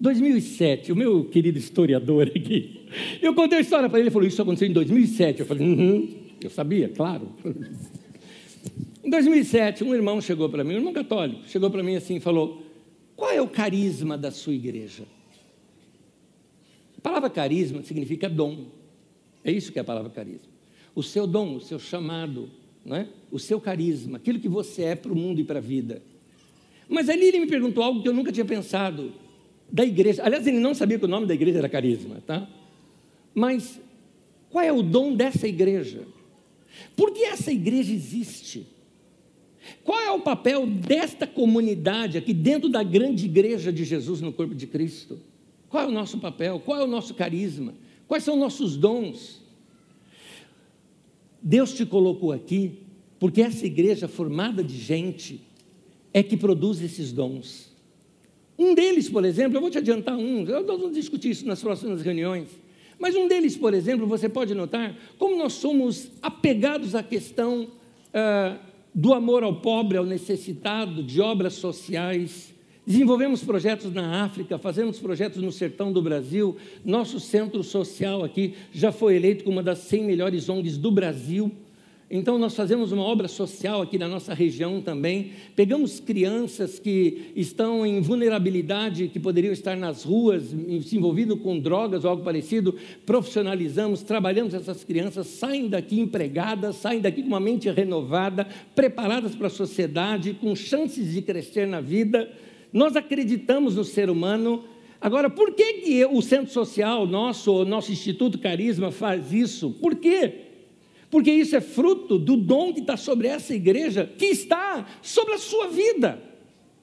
2007, o meu querido historiador aqui. Eu contei a história para ele, ele falou, isso aconteceu em 2007. Eu falei, uhum, eu sabia, claro. Em 2007, um irmão chegou para mim, um irmão católico, chegou para mim assim e falou, qual é o carisma da sua igreja? A palavra carisma significa dom. É isso que é a palavra carisma. O seu dom, o seu chamado, é? o seu carisma, aquilo que você é para o mundo e para a vida. Mas ali ele me perguntou algo que eu nunca tinha pensado, da igreja. Aliás, ele não sabia que o nome da igreja era carisma, tá? Mas Qual é o dom dessa igreja? Por que essa igreja existe? Qual é o papel desta comunidade aqui dentro da grande igreja de Jesus no corpo de Cristo? Qual é o nosso papel? Qual é o nosso carisma? Quais são nossos dons? Deus te colocou aqui porque essa igreja formada de gente é que produz esses dons. Um deles, por exemplo, eu vou te adiantar um, nós vamos discutir isso nas próximas reuniões. Mas um deles, por exemplo, você pode notar como nós somos apegados à questão uh, do amor ao pobre, ao necessitado, de obras sociais. Desenvolvemos projetos na África, fazemos projetos no sertão do Brasil. Nosso centro social aqui já foi eleito como uma das 100 melhores ONGs do Brasil. Então, nós fazemos uma obra social aqui na nossa região também. Pegamos crianças que estão em vulnerabilidade, que poderiam estar nas ruas, se envolvidas com drogas ou algo parecido, profissionalizamos, trabalhamos essas crianças, saem daqui empregadas, saem daqui com uma mente renovada, preparadas para a sociedade, com chances de crescer na vida. Nós acreditamos no ser humano. Agora, por que, que o Centro Social nosso, o nosso Instituto Carisma faz isso? Por quê? porque isso é fruto do dom que está sobre essa igreja, que está sobre a sua vida.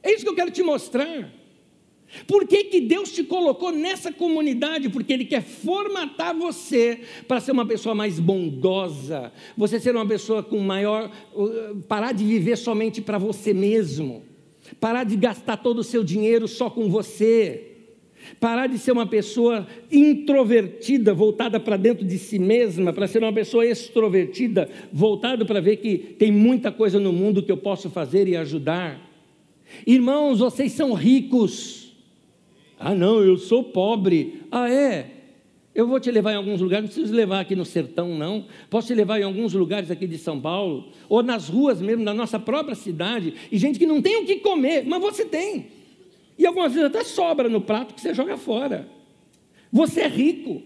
É isso que eu quero te mostrar. Por que, que Deus te colocou nessa comunidade? Porque Ele quer formatar você para ser uma pessoa mais bondosa, você ser uma pessoa com maior. Uh, parar de viver somente para você mesmo, parar de gastar todo o seu dinheiro só com você parar de ser uma pessoa introvertida, voltada para dentro de si mesma, para ser uma pessoa extrovertida, voltado para ver que tem muita coisa no mundo que eu posso fazer e ajudar. Irmãos, vocês são ricos. Ah, não, eu sou pobre. Ah, é? Eu vou te levar em alguns lugares, não preciso levar aqui no sertão, não. Posso te levar em alguns lugares aqui de São Paulo, ou nas ruas mesmo da nossa própria cidade, e gente que não tem o que comer, mas você tem. E algumas vezes até sobra no prato que você joga fora. Você é rico.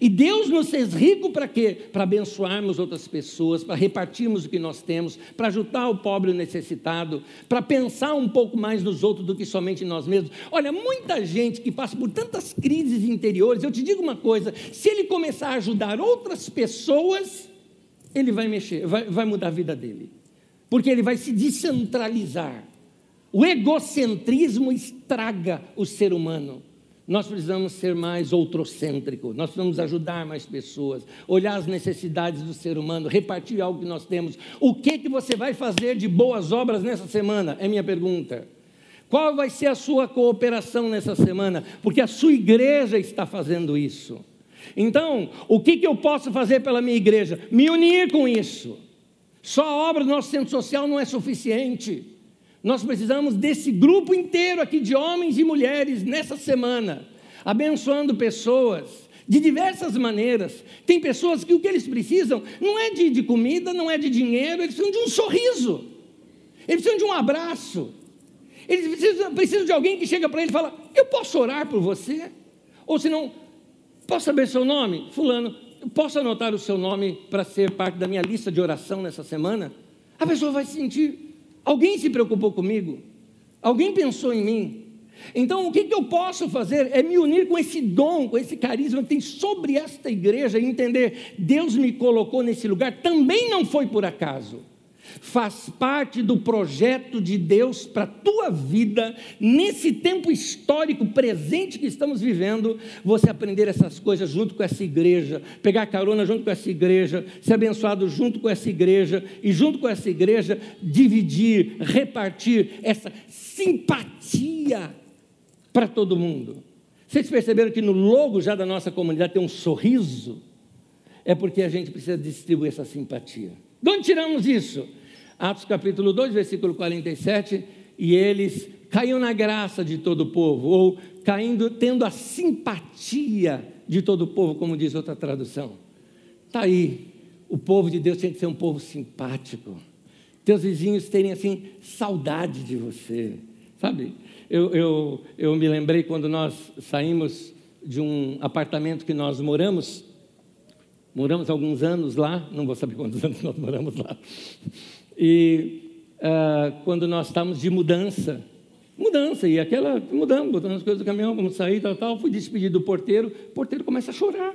E Deus nos fez rico para quê? Para abençoarmos outras pessoas, para repartirmos o que nós temos, para ajudar o pobre e o necessitado, para pensar um pouco mais nos outros do que somente nós mesmos. Olha, muita gente que passa por tantas crises interiores, eu te digo uma coisa: se ele começar a ajudar outras pessoas, ele vai mexer, vai, vai mudar a vida dele, porque ele vai se descentralizar. O egocentrismo estraga o ser humano. Nós precisamos ser mais outrocêntricos, nós precisamos ajudar mais pessoas, olhar as necessidades do ser humano, repartir algo que nós temos. O que, que você vai fazer de boas obras nessa semana? É minha pergunta. Qual vai ser a sua cooperação nessa semana? Porque a sua igreja está fazendo isso. Então, o que, que eu posso fazer pela minha igreja? Me unir com isso. Só a obra do nosso centro social não é suficiente. Nós precisamos desse grupo inteiro aqui de homens e mulheres nessa semana, abençoando pessoas de diversas maneiras. Tem pessoas que o que eles precisam não é de, de comida, não é de dinheiro, eles precisam de um sorriso, eles precisam de um abraço, eles precisam, precisam de alguém que chega para ele e fala: Eu posso orar por você? Ou se não, posso saber seu nome? Fulano, posso anotar o seu nome para ser parte da minha lista de oração nessa semana? A pessoa vai se sentir Alguém se preocupou comigo? Alguém pensou em mim? Então, o que, que eu posso fazer é me unir com esse dom, com esse carisma que tem sobre esta igreja e entender: Deus me colocou nesse lugar, também não foi por acaso faz parte do projeto de Deus para a tua vida, nesse tempo histórico presente que estamos vivendo, você aprender essas coisas junto com essa igreja, pegar carona junto com essa igreja, ser abençoado junto com essa igreja, e junto com essa igreja, dividir, repartir essa simpatia para todo mundo. Vocês perceberam que no logo já da nossa comunidade tem um sorriso? É porque a gente precisa distribuir essa simpatia. De onde tiramos isso? Atos capítulo 2, versículo 47, e eles caíram na graça de todo o povo, ou caindo, tendo a simpatia de todo o povo, como diz outra tradução. Está aí, o povo de Deus tem que ser um povo simpático. Teus vizinhos terem assim saudade de você, sabe? Eu, eu, eu me lembrei quando nós saímos de um apartamento que nós moramos, moramos alguns anos lá, não vou saber quantos anos nós moramos lá. E uh, quando nós estávamos de mudança, mudança, e aquela, mudamos, botando as coisas do caminhão, vamos sair, tal, tal, fui despedido do porteiro, o porteiro começa a chorar.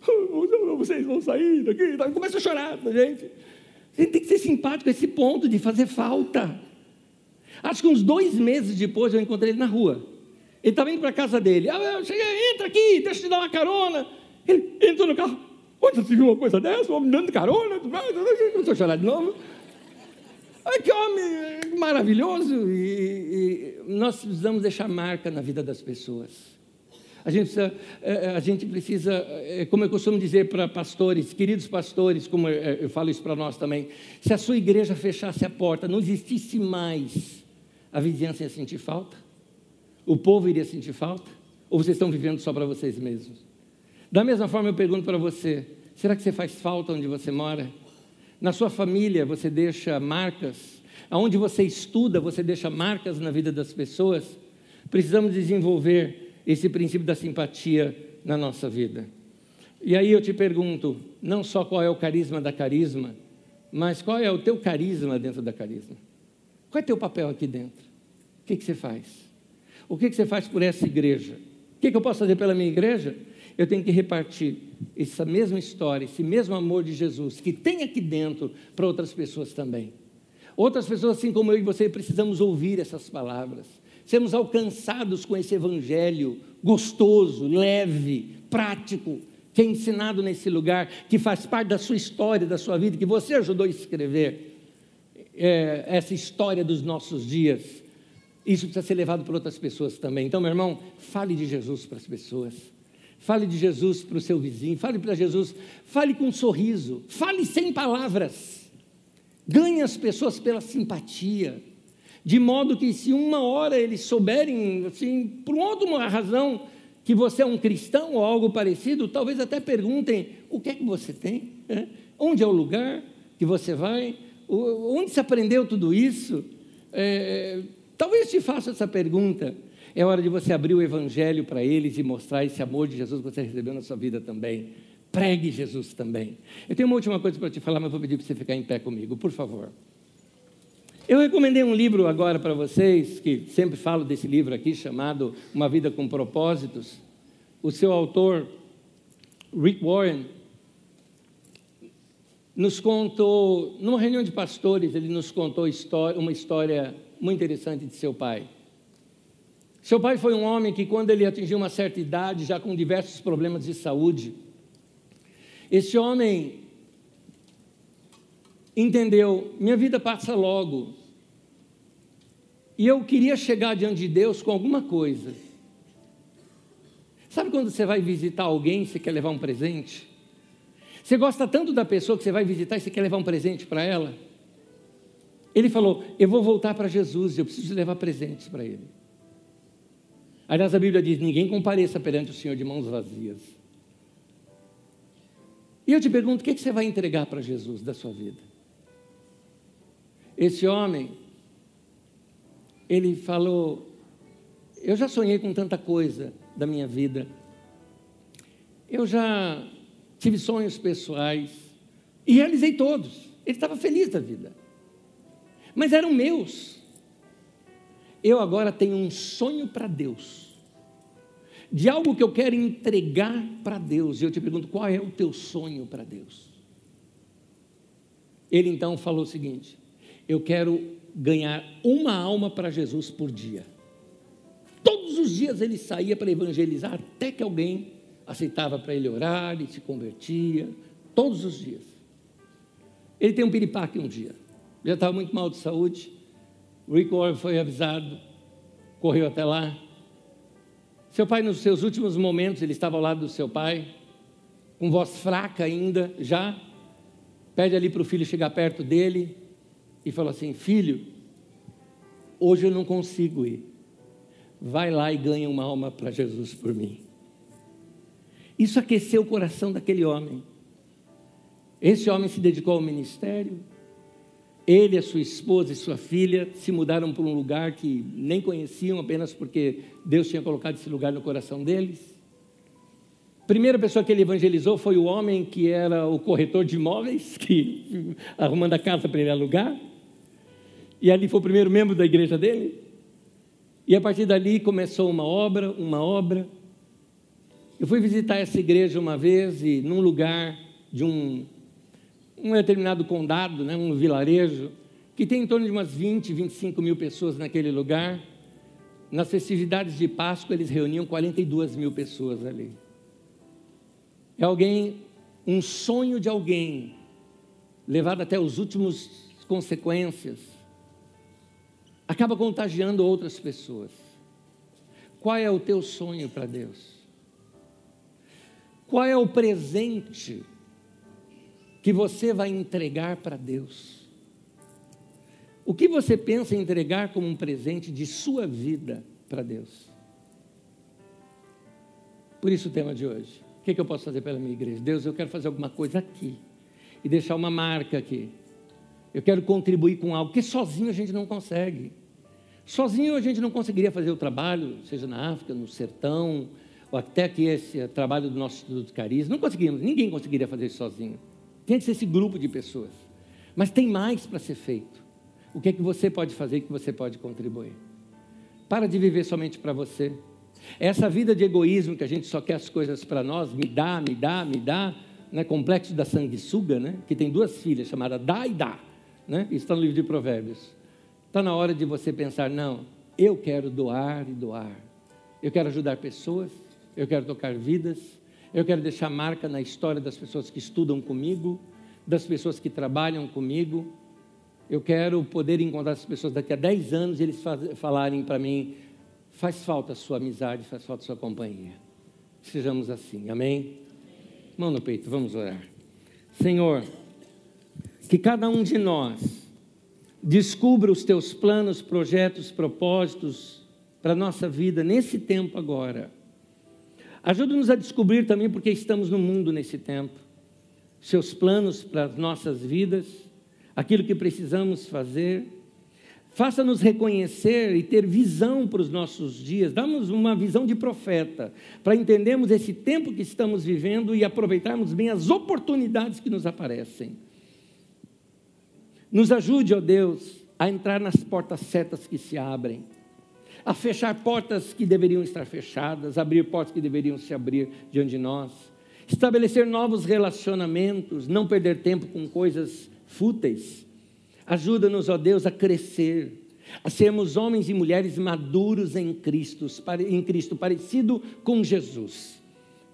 Vocês vão sair daqui. Começa a chorar, gente. A gente tem que ser simpático a esse ponto de fazer falta. Acho que uns dois meses depois eu encontrei ele na rua. Ele estava indo para a casa dele. Ah, eu cheguei, entra aqui, deixa eu te dar uma carona. Ele entrou no carro. Onde você viu uma coisa dessa? Um homem dando carona? Começou a chorar de novo. Ai, que homem maravilhoso! E, e, nós precisamos deixar marca na vida das pessoas. A gente precisa, é, é, a gente precisa é, como eu costumo dizer para pastores, queridos pastores, como eu falo isso para nós também, se a sua igreja fechasse a porta, não existisse mais, a vizinhança ia sentir falta? O povo iria sentir falta? Ou vocês estão vivendo só para vocês mesmos? Da mesma forma, eu pergunto para você: será que você faz falta onde você mora? Na sua família, você deixa marcas? Aonde você estuda, você deixa marcas na vida das pessoas? Precisamos desenvolver esse princípio da simpatia na nossa vida. E aí eu te pergunto, não só qual é o carisma da carisma, mas qual é o teu carisma dentro da carisma? Qual é teu papel aqui dentro? O que, que você faz? O que, que você faz por essa igreja? O que, que eu posso fazer pela minha igreja? Eu tenho que repartir essa mesma história, esse mesmo amor de Jesus que tem aqui dentro para outras pessoas também. Outras pessoas, assim como eu e você, precisamos ouvir essas palavras sermos alcançados com esse evangelho gostoso, leve, prático, que é ensinado nesse lugar, que faz parte da sua história, da sua vida, que você ajudou a escrever é, essa história dos nossos dias. Isso precisa ser levado por outras pessoas também. Então, meu irmão, fale de Jesus para as pessoas. Fale de Jesus para o seu vizinho, fale para Jesus, fale com um sorriso, fale sem palavras. Ganhe as pessoas pela simpatia, de modo que se uma hora eles souberem, assim, por uma razão, que você é um cristão ou algo parecido, talvez até perguntem: o que é que você tem? É? Onde é o lugar que você vai? Onde se aprendeu tudo isso? É, talvez te faça essa pergunta. É hora de você abrir o Evangelho para eles e mostrar esse amor de Jesus que você recebeu na sua vida também. Pregue Jesus também. Eu tenho uma última coisa para te falar, mas vou pedir para você ficar em pé comigo, por favor. Eu recomendei um livro agora para vocês, que sempre falo desse livro aqui, chamado Uma Vida com Propósitos. O seu autor, Rick Warren, nos contou, numa reunião de pastores, ele nos contou uma história muito interessante de seu pai. Seu pai foi um homem que, quando ele atingiu uma certa idade, já com diversos problemas de saúde, esse homem entendeu: minha vida passa logo, e eu queria chegar diante de Deus com alguma coisa. Sabe quando você vai visitar alguém e você quer levar um presente? Você gosta tanto da pessoa que você vai visitar e você quer levar um presente para ela? Ele falou: Eu vou voltar para Jesus, eu preciso levar presentes para ele. Aliás, a Bíblia diz: Ninguém compareça perante o Senhor de mãos vazias. E eu te pergunto: o que, é que você vai entregar para Jesus da sua vida? Esse homem ele falou: Eu já sonhei com tanta coisa da minha vida, eu já tive sonhos pessoais e realizei todos. Ele estava feliz da vida, mas eram meus. Eu agora tenho um sonho para Deus, de algo que eu quero entregar para Deus. E eu te pergunto: qual é o teu sonho para Deus? Ele então falou o seguinte: Eu quero ganhar uma alma para Jesus por dia. Todos os dias ele saía para evangelizar, até que alguém aceitava para ele orar e se convertia. Todos os dias. Ele tem um piripaque um dia. Já estava muito mal de saúde. Rick Warren foi avisado, correu até lá. Seu pai, nos seus últimos momentos, ele estava ao lado do seu pai, com voz fraca ainda, já. Pede ali para o filho chegar perto dele e falou assim: Filho, hoje eu não consigo ir. Vai lá e ganha uma alma para Jesus por mim. Isso aqueceu o coração daquele homem. Esse homem se dedicou ao ministério. Ele, a sua esposa e sua filha se mudaram para um lugar que nem conheciam, apenas porque Deus tinha colocado esse lugar no coração deles. A primeira pessoa que ele evangelizou foi o homem que era o corretor de imóveis, que arrumando a casa para ele alugar. E ali foi o primeiro membro da igreja dele. E a partir dali começou uma obra, uma obra. Eu fui visitar essa igreja uma vez e num lugar de um, um determinado condado, né, um vilarejo, que tem em torno de umas 20, 25 mil pessoas naquele lugar. Nas festividades de Páscoa, eles reuniam 42 mil pessoas ali. É alguém, um sonho de alguém, levado até os últimos consequências, acaba contagiando outras pessoas. Qual é o teu sonho para Deus? Qual é o presente que você vai entregar para Deus? O que você pensa em entregar como um presente de sua vida para Deus? Por isso o tema de hoje. O que, que eu posso fazer pela minha igreja? Deus, eu quero fazer alguma coisa aqui e deixar uma marca aqui. Eu quero contribuir com algo que sozinho a gente não consegue. Sozinho a gente não conseguiria fazer o trabalho, seja na África, no sertão, ou até aqui esse trabalho do nosso Instituto Cariz. Não conseguiríamos, ninguém conseguiria fazer isso sozinho. Tem esse grupo de pessoas. Mas tem mais para ser feito. O que é que você pode fazer que você pode contribuir? Para de viver somente para você. Essa vida de egoísmo que a gente só quer as coisas para nós, me dá, me dá, me dá, né? complexo da sanguessuga, né? que tem duas filhas chamadas dá e dá, né? isso está no livro de Provérbios. Está na hora de você pensar, não, eu quero doar e doar. Eu quero ajudar pessoas, eu quero tocar vidas, eu quero deixar marca na história das pessoas que estudam comigo, das pessoas que trabalham comigo. Eu quero poder encontrar essas pessoas daqui a 10 anos e eles falarem para mim: faz falta a sua amizade, faz falta a sua companhia. Sejamos assim, amém? Mão no peito, vamos orar. Senhor, que cada um de nós descubra os teus planos, projetos, propósitos para a nossa vida nesse tempo agora. Ajuda-nos a descobrir também porque estamos no mundo nesse tempo. Seus planos para as nossas vidas, aquilo que precisamos fazer. Faça-nos reconhecer e ter visão para os nossos dias. Dá-nos uma visão de profeta, para entendermos esse tempo que estamos vivendo e aproveitarmos bem as oportunidades que nos aparecem. Nos ajude, ó Deus, a entrar nas portas certas que se abrem, a fechar portas que deveriam estar fechadas, abrir portas que deveriam se abrir diante de nós, estabelecer novos relacionamentos, não perder tempo com coisas fúteis. Ajuda-nos, ó Deus, a crescer, a sermos homens e mulheres maduros em Cristo, em Cristo, parecido com Jesus.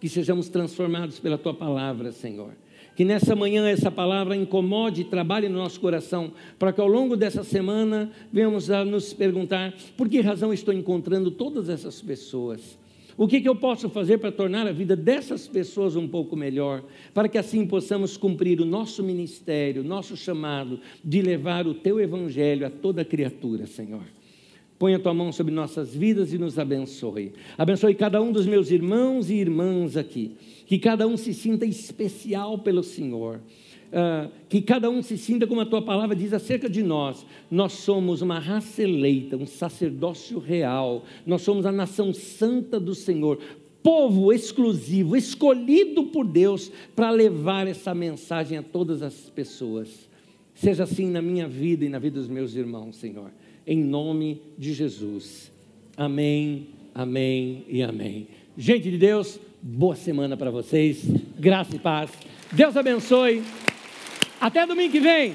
Que sejamos transformados pela tua palavra, Senhor que nessa manhã essa palavra incomode e trabalhe no nosso coração, para que ao longo dessa semana venhamos a nos perguntar por que razão estou encontrando todas essas pessoas. O que, que eu posso fazer para tornar a vida dessas pessoas um pouco melhor, para que assim possamos cumprir o nosso ministério, nosso chamado de levar o teu evangelho a toda criatura, Senhor. Põe a tua mão sobre nossas vidas e nos abençoe. Abençoe cada um dos meus irmãos e irmãs aqui que cada um se sinta especial pelo Senhor. Uh, que cada um se sinta como a tua palavra diz acerca de nós. Nós somos uma raça eleita, um sacerdócio real, nós somos a nação santa do Senhor, povo exclusivo, escolhido por Deus para levar essa mensagem a todas as pessoas. Seja assim na minha vida e na vida dos meus irmãos, Senhor, em nome de Jesus. Amém, amém e amém. Gente de Deus, Boa semana para vocês. Graça e paz. Deus abençoe. Até domingo que vem.